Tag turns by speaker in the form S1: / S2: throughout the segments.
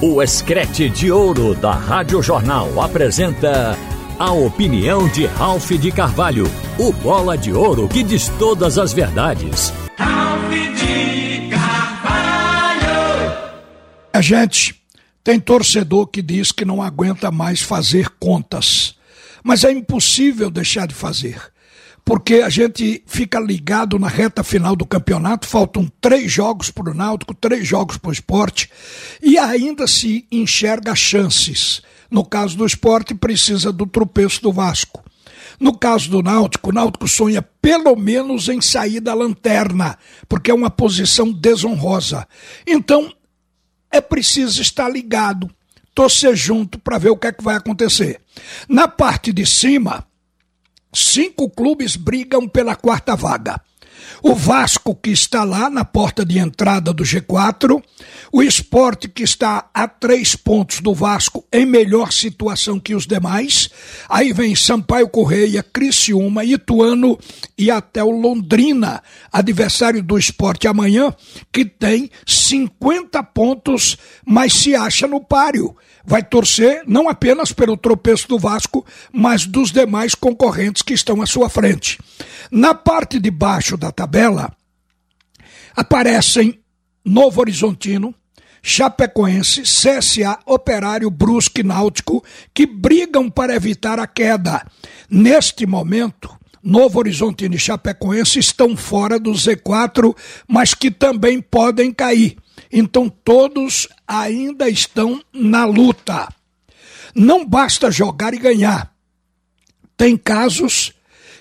S1: O Escrete de Ouro da Rádio Jornal apresenta a opinião de Ralph de Carvalho, o bola de ouro que diz todas as verdades.
S2: Ralph de Carvalho!
S3: A gente tem torcedor que diz que não aguenta mais fazer contas, mas é impossível deixar de fazer porque a gente fica ligado na reta final do campeonato, faltam três jogos para o Náutico, três jogos para o esporte, e ainda se enxerga chances. No caso do esporte, precisa do tropeço do Vasco. No caso do Náutico, o Náutico sonha pelo menos em sair da lanterna, porque é uma posição desonrosa. Então, é preciso estar ligado, torcer junto para ver o que é que vai acontecer. Na parte de cima, Cinco clubes brigam pela quarta vaga. O Vasco, que está lá na porta de entrada do G4, o Esporte, que está a três pontos do Vasco, em melhor situação que os demais. Aí vem Sampaio Correia, Criciúma, Ituano e até o Londrina, adversário do Esporte amanhã, que tem 50 pontos, mas se acha no páreo vai torcer não apenas pelo tropeço do Vasco, mas dos demais concorrentes que estão à sua frente. Na parte de baixo da tabela aparecem Novo Horizontino, Chapecoense, CSA, Operário, Brusque, Náutico, que brigam para evitar a queda. Neste momento, Novo Horizontino e Chapecoense estão fora do Z4, mas que também podem cair. Então todos ainda estão na luta. Não basta jogar e ganhar. Tem casos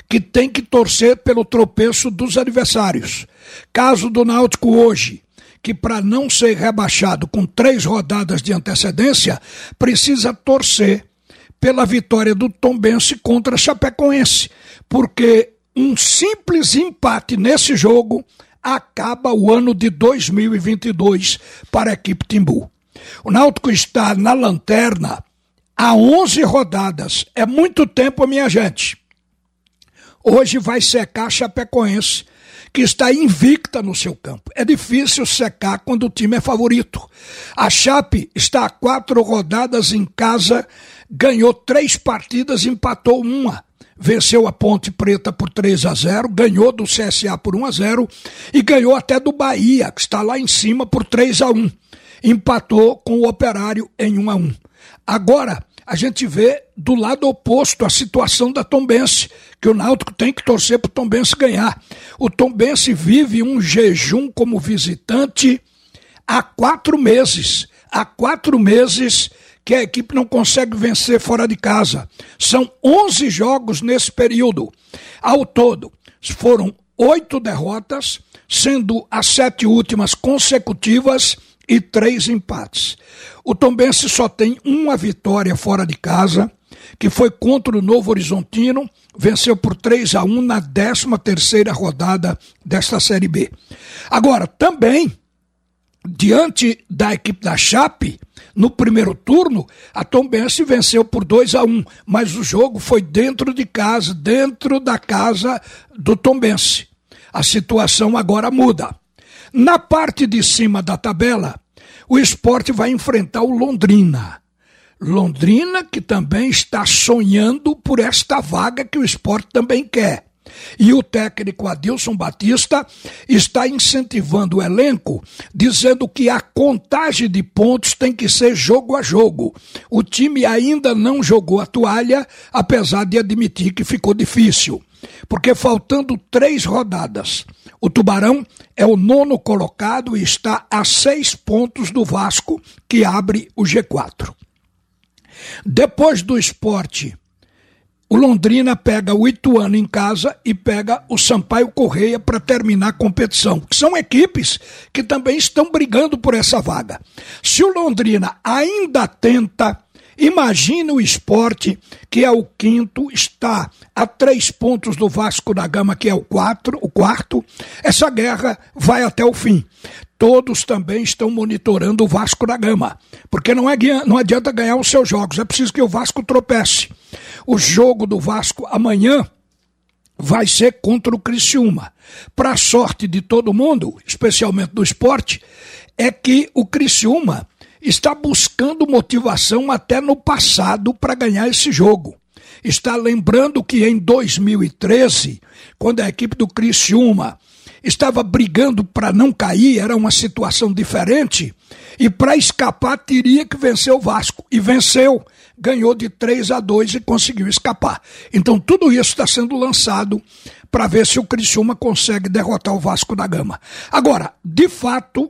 S3: que tem que torcer pelo tropeço dos adversários. Caso do Náutico hoje, que para não ser rebaixado com três rodadas de antecedência, precisa torcer pela vitória do Tombense contra Chapecoense, porque um simples empate nesse jogo acaba o ano de 2022 para a equipe Timbu. O Náutico está na lanterna há 11 rodadas. É muito tempo, minha gente. Hoje vai secar a Chapecoense, que está invicta no seu campo. É difícil secar quando o time é favorito. A Chape está a quatro rodadas em casa, ganhou três partidas, empatou uma venceu a Ponte Preta por 3 a 0, ganhou do CSA por 1 a 0 e ganhou até do Bahia, que está lá em cima por 3 a 1. Empatou com o Operário em 1 a 1. Agora, a gente vê do lado oposto a situação da Tombense, que o Náutico tem que torcer para o Tombense ganhar. O Tombense vive um jejum como visitante há quatro meses. Há quatro meses que a equipe não consegue vencer fora de casa. São 11 jogos nesse período. Ao todo, foram oito derrotas, sendo as sete últimas consecutivas e três empates. O Tombense só tem uma vitória fora de casa, que foi contra o Novo Horizontino, venceu por 3 a 1 na 13 terceira rodada desta Série B. Agora, também diante da equipe da Chape, no primeiro turno, a Tombense venceu por 2 a 1, mas o jogo foi dentro de casa, dentro da casa do Tombense. A situação agora muda. Na parte de cima da tabela, o esporte vai enfrentar o Londrina. Londrina que também está sonhando por esta vaga que o esporte também quer. E o técnico Adilson Batista está incentivando o elenco, dizendo que a contagem de pontos tem que ser jogo a jogo. O time ainda não jogou a toalha, apesar de admitir que ficou difícil. Porque faltando três rodadas, o Tubarão é o nono colocado e está a seis pontos do Vasco, que abre o G4. Depois do esporte o Londrina pega o Ituano em casa e pega o Sampaio Correia para terminar a competição, são equipes que também estão brigando por essa vaga. Se o Londrina ainda tenta, imagine o esporte, que é o quinto, está a três pontos do Vasco da Gama, que é o, quatro, o quarto. Essa guerra vai até o fim todos também estão monitorando o Vasco da Gama. Porque não, é, não adianta ganhar os seus jogos, é preciso que o Vasco tropece. O jogo do Vasco amanhã vai ser contra o Criciúma. Para sorte de todo mundo, especialmente do esporte, é que o Criciúma está buscando motivação até no passado para ganhar esse jogo. Está lembrando que em 2013, quando a equipe do Criciúma estava brigando para não cair, era uma situação diferente, e para escapar teria que vencer o Vasco. E venceu, ganhou de 3 a 2 e conseguiu escapar. Então tudo isso está sendo lançado para ver se o Criciúma consegue derrotar o Vasco da Gama. Agora, de fato,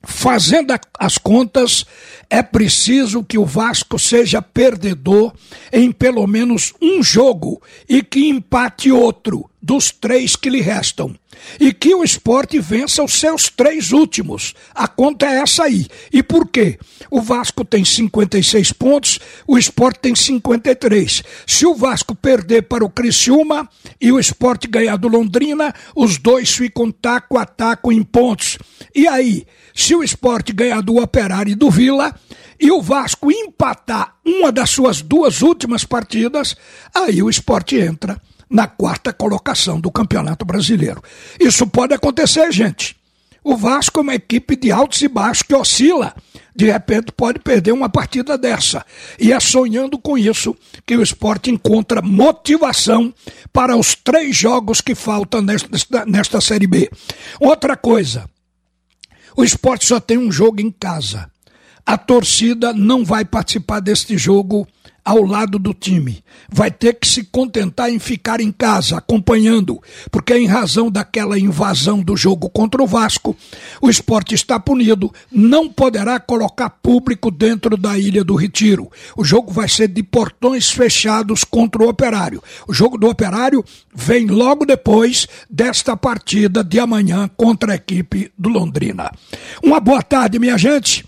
S3: Fazendo as contas, é preciso que o Vasco seja perdedor em pelo menos um jogo e que empate outro dos três que lhe restam. E que o esporte vença os seus três últimos. A conta é essa aí. E por quê? O Vasco tem 56 pontos, o esporte tem 53. Se o Vasco perder para o Criciúma e o esporte ganhar do Londrina, os dois ficam taco a taco em pontos. E aí? Se o esporte ganhar do Operário e do Vila e o Vasco empatar uma das suas duas últimas partidas, aí o esporte entra na quarta colocação do Campeonato Brasileiro. Isso pode acontecer, gente. O Vasco é uma equipe de altos e baixos que oscila. De repente pode perder uma partida dessa. E é sonhando com isso que o esporte encontra motivação para os três jogos que faltam nesta, nesta Série B. Outra coisa, o esporte só tem um jogo em casa. A torcida não vai participar deste jogo ao lado do time. Vai ter que se contentar em ficar em casa, acompanhando, porque em razão daquela invasão do jogo contra o Vasco, o esporte está punido, não poderá colocar público dentro da Ilha do Retiro. O jogo vai ser de portões fechados contra o Operário. O jogo do Operário vem logo depois desta partida de amanhã contra a equipe do Londrina. Uma boa tarde, minha gente.